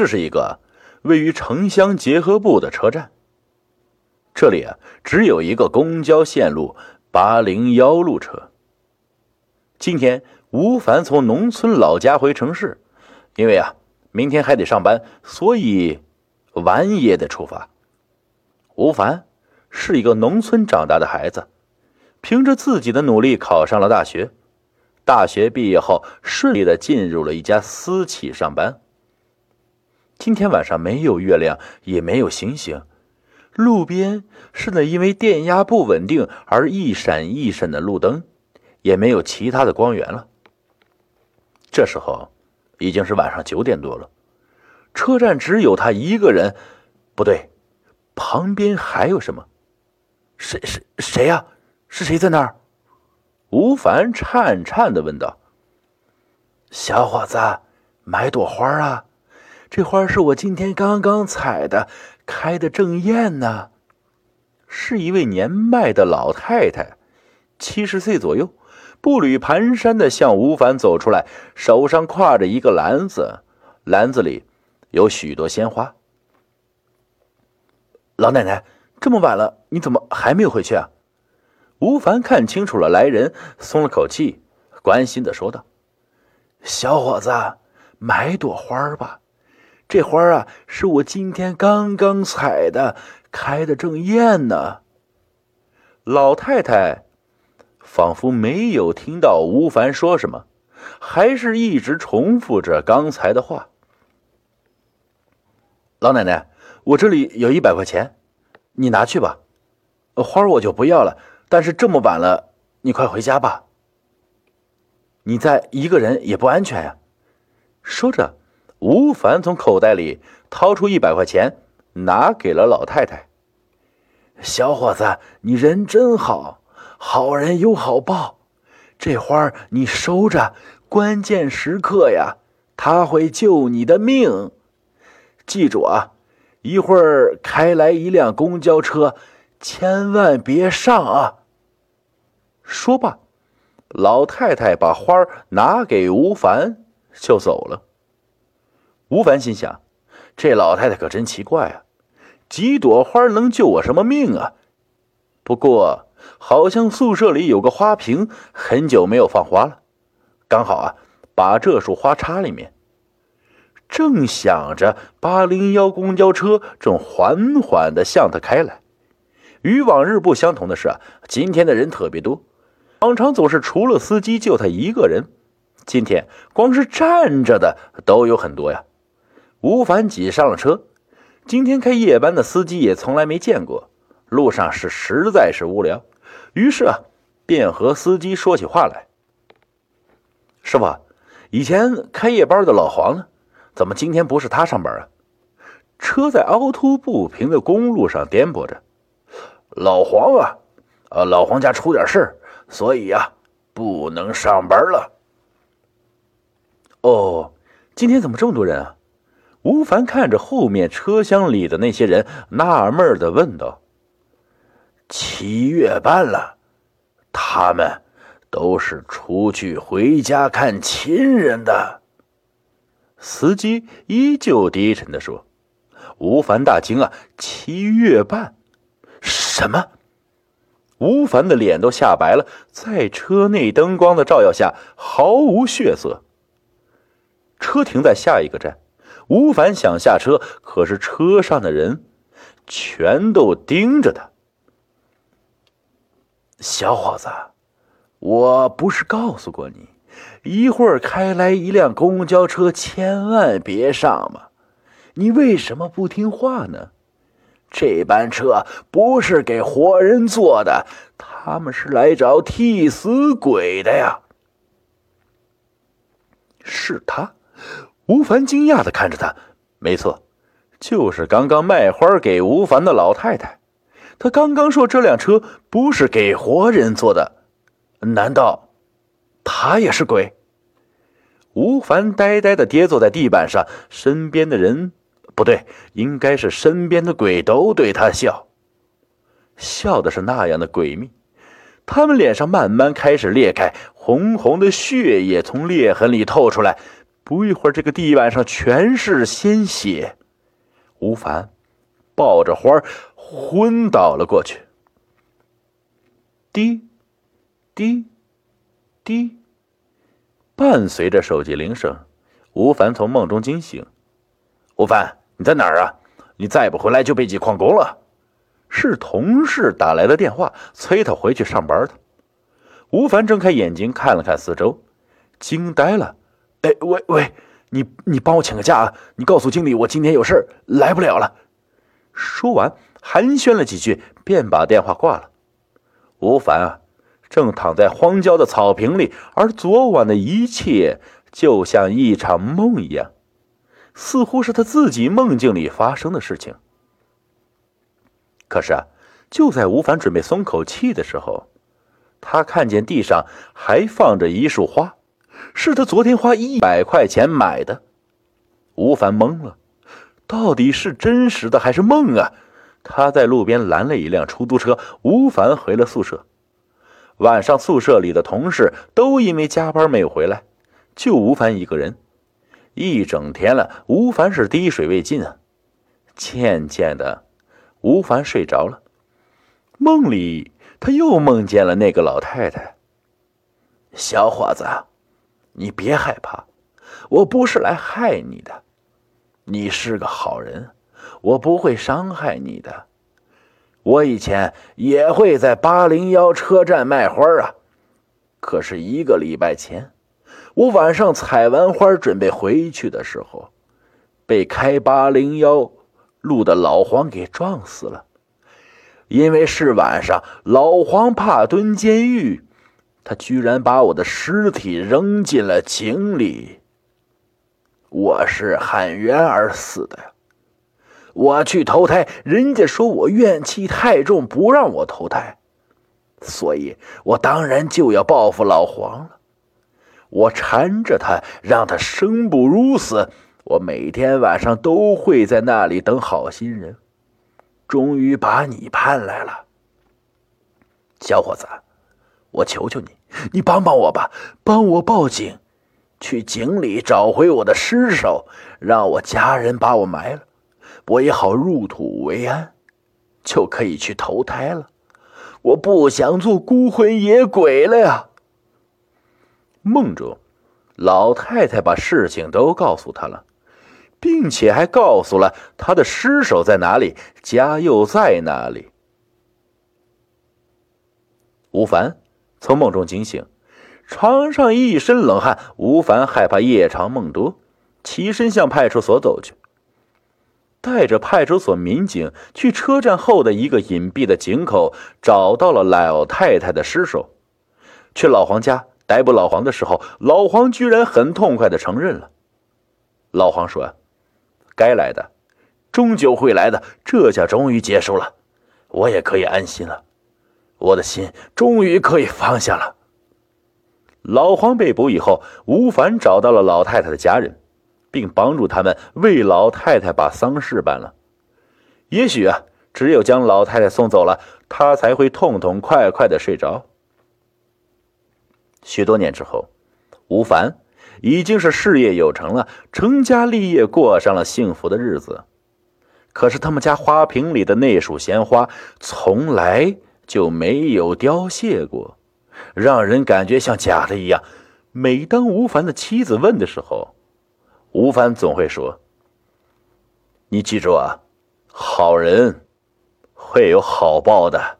这是一个位于城乡结合部的车站。这里啊，只有一个公交线路八零幺路车。今天吴凡从农村老家回城市，因为啊，明天还得上班，所以晚也得出发。吴凡是一个农村长大的孩子，凭着自己的努力考上了大学。大学毕业后，顺利的进入了一家私企上班。今天晚上没有月亮，也没有星星，路边是那因为电压不稳定而一闪一闪的路灯，也没有其他的光源了。这时候已经是晚上九点多了，车站只有他一个人，不对，旁边还有什么？谁谁谁呀？是谁在那儿？吴凡颤颤的问道：“小伙子，买朵花啊！这花是我今天刚刚采的，开的正艳呢。”是一位年迈的老太太，七十岁左右，步履蹒跚的向吴凡走出来，手上挎着一个篮子，篮子里有许多鲜花。老奶奶，这么晚了，你怎么还没有回去啊？吴凡看清楚了来人，松了口气，关心的说道：“小伙子，买朵花吧，这花啊是我今天刚刚采的，开的正艳呢。”老太太仿佛没有听到吴凡说什么，还是一直重复着刚才的话：“老奶奶，我这里有一百块钱，你拿去吧，花我就不要了。”但是这么晚了，你快回家吧。你再一个人也不安全呀。说着，吴凡从口袋里掏出一百块钱，拿给了老太太。小伙子，你人真好，好人有好报。这花你收着，关键时刻呀，他会救你的命。记住啊，一会儿开来一辆公交车，千万别上啊。说罢，老太太把花拿给吴凡，就走了。吴凡心想：这老太太可真奇怪啊，几朵花能救我什么命啊？不过，好像宿舍里有个花瓶，很久没有放花了，刚好啊，把这束花插里面。正想着，八零幺公交车正缓缓的向他开来。与往日不相同的是啊，今天的人特别多。往常总是除了司机就他一个人，今天光是站着的都有很多呀。吴凡挤上了车，今天开夜班的司机也从来没见过，路上是实在是无聊，于是啊，便和司机说起话来：“师傅，以前开夜班的老黄呢？怎么今天不是他上班啊？”车在凹凸不平的公路上颠簸着，老黄啊，呃，老黄家出点事。所以呀，不能上班了。哦，今天怎么这么多人啊？吴凡看着后面车厢里的那些人，纳闷的问道：“七月半了，他们都是出去回家看亲人的。”司机依旧低沉的说。吴凡大惊啊！七月半，什么？吴凡的脸都吓白了，在车内灯光的照耀下毫无血色。车停在下一个站，吴凡想下车，可是车上的人全都盯着他。小伙子，我不是告诉过你，一会儿开来一辆公交车，千万别上吗？你为什么不听话呢？这班车不是给活人坐的，他们是来找替死鬼的呀！是他，吴凡惊讶的看着他，没错，就是刚刚卖花给吴凡的老太太。他刚刚说这辆车不是给活人坐的，难道他也是鬼？吴凡呆呆的跌坐在地板上，身边的人。不对，应该是身边的鬼都对他笑，笑的是那样的诡秘。他们脸上慢慢开始裂开，红红的血液从裂痕里透出来，不一会儿，这个地板上全是鲜血。吴凡抱着花昏倒了过去。滴，滴，滴，伴随着手机铃声，吴凡从梦中惊醒。吴凡，你在哪儿啊？你再不回来就被挤旷工了。是同事打来的电话，催他回去上班的。吴凡睁开眼睛看了看四周，惊呆了。哎，喂喂，你你帮我请个假啊！你告诉经理，我今天有事来不了了。说完，寒暄了几句，便把电话挂了。吴凡啊，正躺在荒郊的草坪里，而昨晚的一切就像一场梦一样，似乎是他自己梦境里发生的事情。可是啊，就在吴凡准备松口气的时候，他看见地上还放着一束花，是他昨天花一百块钱买的。吴凡懵了，到底是真实的还是梦啊？他在路边拦了一辆出租车，吴凡回了宿舍。晚上宿舍里的同事都因为加班没有回来，就吴凡一个人。一整天了，吴凡是滴水未进啊。渐渐的，吴凡睡着了。梦里，他又梦见了那个老太太。小伙子，你别害怕，我不是来害你的，你是个好人。我不会伤害你的。我以前也会在八零幺车站卖花啊，可是一个礼拜前，我晚上采完花准备回去的时候，被开八零幺路的老黄给撞死了。因为是晚上，老黄怕蹲监狱，他居然把我的尸体扔进了井里。我是喊冤而死的呀。我去投胎，人家说我怨气太重，不让我投胎，所以我当然就要报复老黄了。我缠着他，让他生不如死。我每天晚上都会在那里等好心人。终于把你盼来了，小伙子，我求求你，你帮帮我吧，帮我报警，去井里找回我的尸首，让我家人把我埋了。我也好入土为安，就可以去投胎了。我不想做孤魂野鬼了呀。梦中，老太太把事情都告诉他了，并且还告诉了他的尸首在哪里，家又在哪里。吴凡从梦中惊醒，床上一身冷汗。吴凡害怕夜长梦多，起身向派出所走去。带着派出所民警去车站后的一个隐蔽的井口，找到了老太太的尸首。去老黄家逮捕老黄的时候，老黄居然很痛快的承认了。老黄说：“该来的，终究会来的，这下终于结束了，我也可以安心了，我的心终于可以放下了。”老黄被捕以后，吴凡找到了老太太的家人。并帮助他们为老太太把丧事办了。也许啊，只有将老太太送走了，他才会痛痛快快的睡着。许多年之后，吴凡已经是事业有成了，成家立业，过上了幸福的日子。可是他们家花瓶里的那束鲜花从来就没有凋谢过，让人感觉像假的一样。每当吴凡的妻子问的时候，吴凡总会说：“你记住啊，好人会有好报的。”